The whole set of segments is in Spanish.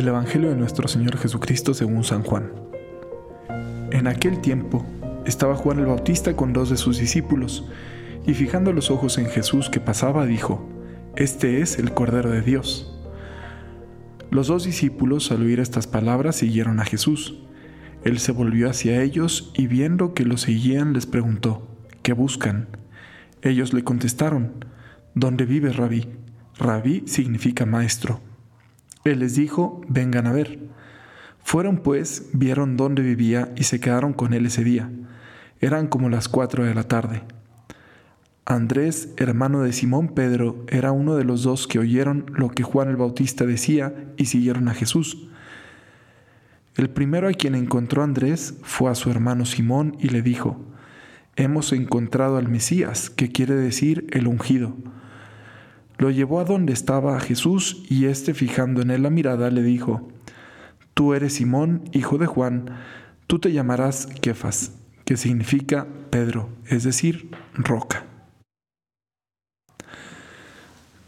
Del Evangelio de nuestro Señor Jesucristo según San Juan. En aquel tiempo estaba Juan el Bautista con dos de sus discípulos, y fijando los ojos en Jesús que pasaba, dijo, Este es el Cordero de Dios. Los dos discípulos al oír estas palabras siguieron a Jesús. Él se volvió hacia ellos y viendo que lo seguían les preguntó, ¿qué buscan? Ellos le contestaron, ¿dónde vive Rabí? Rabí significa maestro. Él les dijo, vengan a ver. Fueron pues, vieron dónde vivía y se quedaron con él ese día. Eran como las cuatro de la tarde. Andrés, hermano de Simón Pedro, era uno de los dos que oyeron lo que Juan el Bautista decía y siguieron a Jesús. El primero a quien encontró Andrés fue a su hermano Simón y le dijo, Hemos encontrado al Mesías, que quiere decir el ungido. Lo llevó a donde estaba Jesús y éste fijando en él la mirada le dijo, Tú eres Simón, hijo de Juan, tú te llamarás Kefas, que significa Pedro, es decir, roca.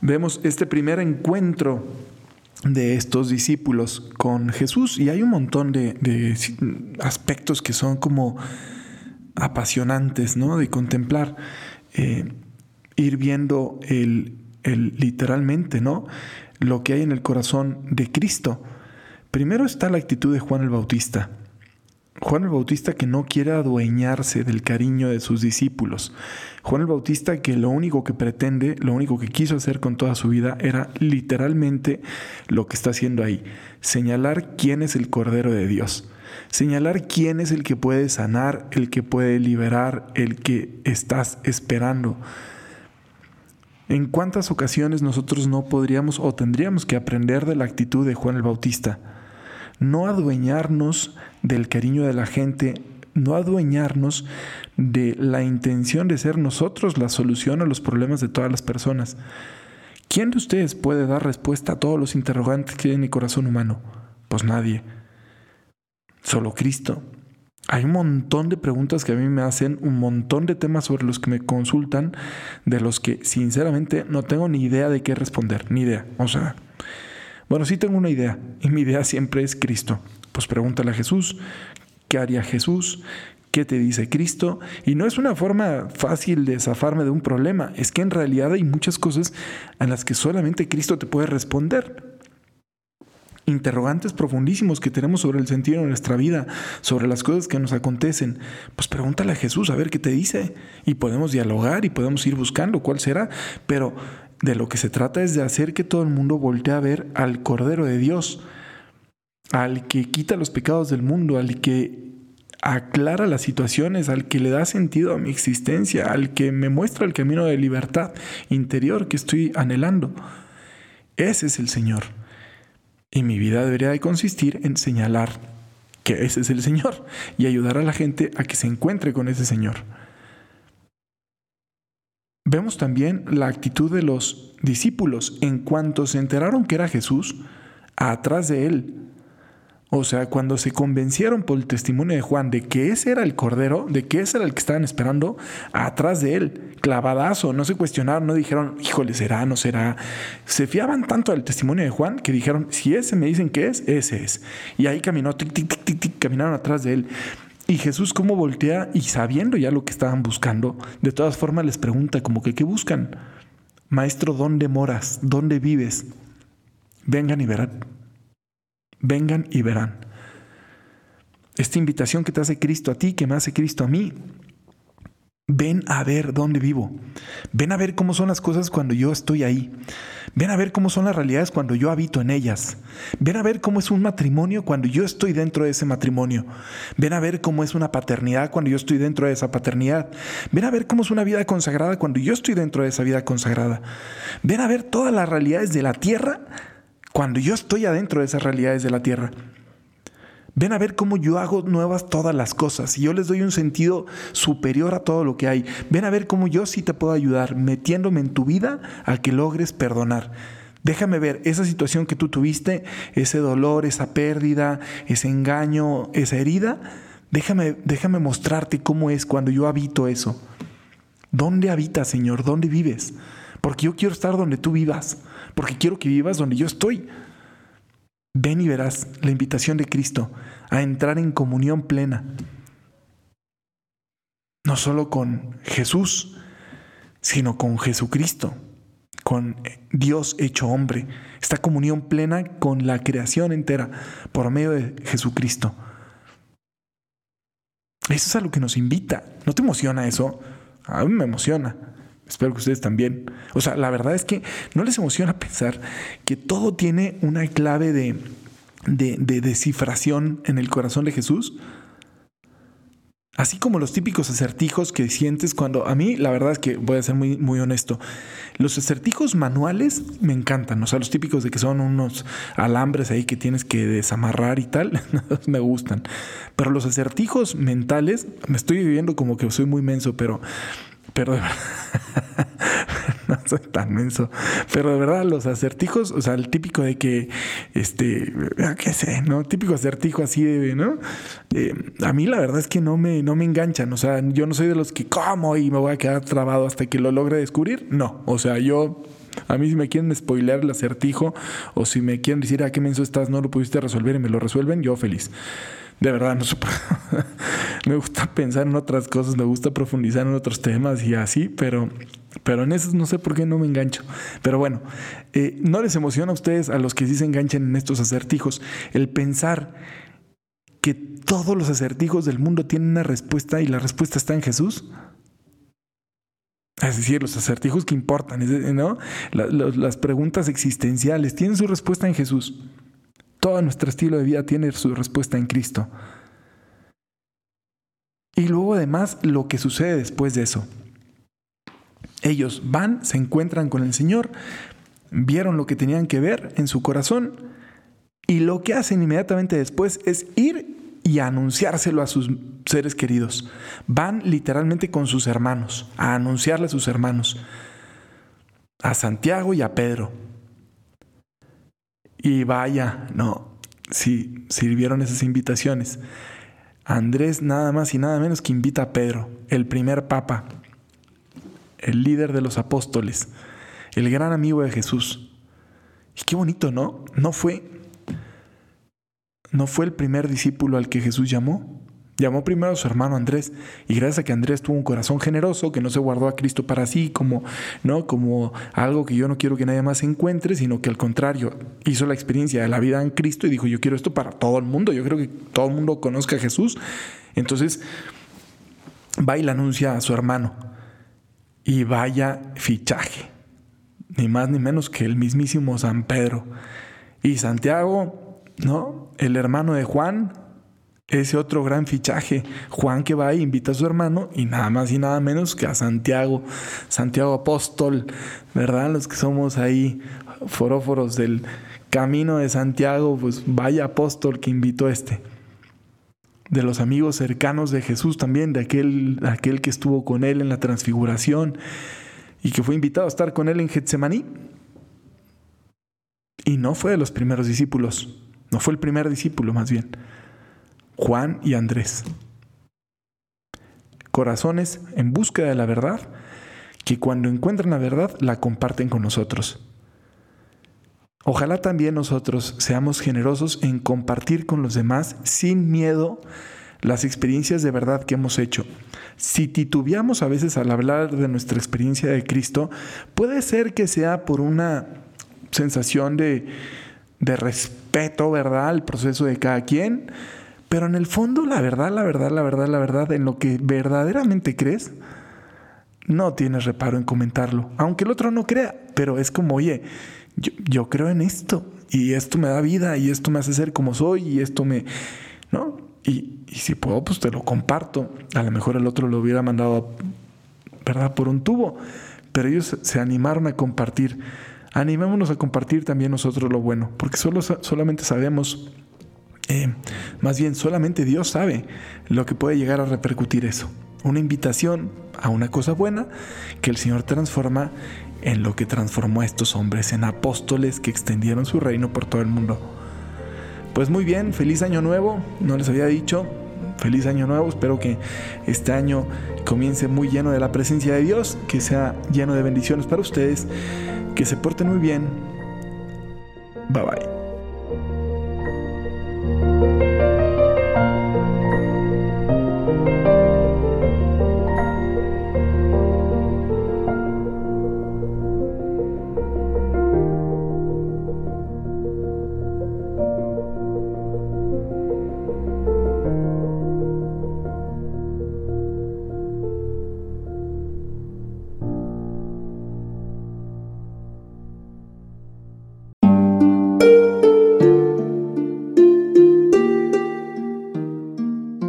Vemos este primer encuentro de estos discípulos con Jesús y hay un montón de, aspectos que son como apasionantes, ¿no? De contemplar, eh, ir viendo el, literalmente, ¿no? Lo que hay en el corazón de Cristo. Primero está la actitud de Juan el Bautista. Juan el Bautista que no quiere adueñarse del cariño de sus discípulos. Juan el Bautista que lo único que pretende, lo único que quiso hacer con toda su vida era literalmente lo que está haciendo ahí, señalar quién es el Cordero de Dios, señalar quién es el que puede sanar, el que puede liberar, el que estás esperando. ¿En cuántas ocasiones nosotros no podríamos o tendríamos que aprender de la actitud de Juan el Bautista? No adueñarnos del cariño de la gente, no adueñarnos de la intención de ser nosotros la solución a los problemas de todas las personas. ¿Quién de ustedes puede dar respuesta a todos los interrogantes que hay en el corazón humano? Pues nadie. Solo Cristo. Hay un montón de preguntas que a mí me hacen, un montón de temas sobre los que me consultan, de los que sinceramente no tengo ni idea de qué responder, ni idea. O sea, bueno, sí tengo una idea, y mi idea siempre es Cristo. Pues pregúntale a Jesús, ¿qué haría Jesús? ¿Qué te dice Cristo? Y no es una forma fácil de zafarme de un problema, es que en realidad hay muchas cosas en las que solamente Cristo te puede responder interrogantes profundísimos que tenemos sobre el sentido de nuestra vida, sobre las cosas que nos acontecen, pues pregúntale a Jesús a ver qué te dice y podemos dialogar y podemos ir buscando cuál será, pero de lo que se trata es de hacer que todo el mundo voltee a ver al Cordero de Dios, al que quita los pecados del mundo, al que aclara las situaciones, al que le da sentido a mi existencia, al que me muestra el camino de libertad interior que estoy anhelando. Ese es el Señor. Y mi vida debería de consistir en señalar que ese es el Señor y ayudar a la gente a que se encuentre con ese Señor. Vemos también la actitud de los discípulos en cuanto se enteraron que era Jesús, atrás de él o sea, cuando se convencieron por el testimonio de Juan de que ese era el Cordero, de que ese era el que estaban esperando, atrás de él, clavadazo, no se cuestionaron, no dijeron, híjole, será, no será. Se fiaban tanto al testimonio de Juan que dijeron, si ese me dicen que es, ese es. Y ahí caminó, tic, tic, tic, tic, tic, caminaron atrás de él. Y Jesús cómo voltea y sabiendo ya lo que estaban buscando, de todas formas les pregunta como que, ¿qué buscan? Maestro, ¿dónde moras? ¿Dónde vives? Vengan y verán. Vengan y verán. Esta invitación que te hace Cristo a ti, que me hace Cristo a mí. Ven a ver dónde vivo. Ven a ver cómo son las cosas cuando yo estoy ahí. Ven a ver cómo son las realidades cuando yo habito en ellas. Ven a ver cómo es un matrimonio cuando yo estoy dentro de ese matrimonio. Ven a ver cómo es una paternidad cuando yo estoy dentro de esa paternidad. Ven a ver cómo es una vida consagrada cuando yo estoy dentro de esa vida consagrada. Ven a ver todas las realidades de la tierra cuando yo estoy adentro de esas realidades de la tierra. Ven a ver cómo yo hago nuevas todas las cosas y yo les doy un sentido superior a todo lo que hay. Ven a ver cómo yo sí te puedo ayudar metiéndome en tu vida a que logres perdonar. Déjame ver esa situación que tú tuviste, ese dolor, esa pérdida, ese engaño, esa herida. Déjame, déjame mostrarte cómo es cuando yo habito eso. ¿Dónde habitas, Señor? ¿Dónde vives? Porque yo quiero estar donde tú vivas porque quiero que vivas donde yo estoy. ven y verás la invitación de Cristo a entrar en comunión plena. No solo con Jesús, sino con Jesucristo, con Dios hecho hombre. Esta comunión plena con la creación entera por medio de Jesucristo. Eso es a lo que nos invita. ¿No te emociona eso? A mí me emociona. Espero que ustedes también. O sea, la verdad es que no les emociona pensar que todo tiene una clave de, de, descifración en el corazón de Jesús. Así como los típicos acertijos que sientes cuando a mí la verdad es que voy a ser muy, muy honesto. Los acertijos manuales me encantan, o sea, los típicos de que son unos alambres ahí que tienes que desamarrar y tal, me gustan. Pero los acertijos mentales, me estoy viviendo como que soy muy menso, pero pero de verdad, no soy tan menso. Pero de verdad, los acertijos, o sea, el típico de que, este, qué sé, ¿no? Típico acertijo así de, ¿no? A mí la verdad es que no me, no me enganchan. O sea, yo no soy de los que como y me voy a quedar trabado hasta que lo logre descubrir. No, o sea, yo a mí si me quieren spoilear el acertijo o si me quieren decir ah, qué menso estás, no lo pudiste resolver y me lo resuelven, yo feliz de verdad no me gusta pensar en otras cosas, me gusta profundizar en otros temas y así, pero, pero en eso no sé por qué no me engancho. Pero bueno, eh, ¿no les emociona a ustedes, a los que sí se enganchan en estos acertijos, el pensar que todos los acertijos del mundo tienen una respuesta y la respuesta está en Jesús? Es decir, los acertijos que importan, ¿no? las preguntas existenciales tienen su respuesta en Jesús. Todo nuestro estilo de vida tiene su respuesta en Cristo. Y luego además lo que sucede después de eso. Ellos van, se encuentran con el Señor, vieron lo que tenían que ver en su corazón y lo que hacen inmediatamente después es ir y anunciárselo a sus seres queridos. Van literalmente con sus hermanos, a anunciarle a sus hermanos, a Santiago y a Pedro. Y vaya, no, sí, sirvieron esas invitaciones. Andrés nada más y nada menos que invita a Pedro, el primer papa, el líder de los apóstoles, el gran amigo de Jesús. Y qué bonito, ¿no? No fue no fue el primer discípulo al que Jesús llamó, Llamó primero a su hermano Andrés y gracias a que Andrés tuvo un corazón generoso, que no se guardó a Cristo para sí como, ¿no? como algo que yo no quiero que nadie más encuentre, sino que al contrario hizo la experiencia de la vida en Cristo y dijo, yo quiero esto para todo el mundo, yo creo que todo el mundo conozca a Jesús. Entonces va y le anuncia a su hermano y vaya fichaje, ni más ni menos que el mismísimo San Pedro. Y Santiago, ¿no? El hermano de Juan, ese otro gran fichaje. Juan que va y invita a su hermano y nada más y nada menos que a Santiago, Santiago Apóstol, ¿verdad? Los que somos ahí foróforos del camino de Santiago, pues vaya apóstol que invitó este. De los amigos cercanos de Jesús también, de aquel, aquel que estuvo con él en la transfiguración y que fue invitado a estar con él en Getsemaní. Y no fue de los primeros discípulos, no fue el primer discípulo más bien. Juan y Andrés. Corazones en búsqueda de la verdad que cuando encuentran la verdad la comparten con nosotros. Ojalá también nosotros seamos generosos en compartir con los demás sin miedo las experiencias de verdad que hemos hecho. Si titubeamos a veces al hablar de nuestra experiencia de Cristo, puede ser que sea por una sensación de, de respeto, ¿verdad?, al proceso de cada quien, pero en el fondo, la verdad, la verdad, la verdad, la verdad, en lo que verdaderamente crees, no tienes reparo en comentarlo. Aunque el otro no crea, pero es como, oye, yo, creo en esto y esto me da vida y esto me hace ser como soy y esto me... ¿No? Y, y si puedo, pues te lo comparto. A lo mejor el otro lo hubiera mandado, ¿verdad? Por un tubo. Pero ellos se animaron a compartir. Animémonos a compartir también nosotros lo bueno, porque solo, solamente sabemos eh, más bien solamente Dios sabe lo que puede llegar a repercutir eso. Una invitación a una cosa buena que el Señor transforma en lo que transformó a estos hombres, en apóstoles que extendieron su reino por todo el mundo. Pues muy bien, feliz año nuevo, no les había dicho, feliz año nuevo, espero que este año comience muy lleno de la presencia de Dios, que sea lleno de bendiciones para ustedes, que se porten muy bien. Bye bye.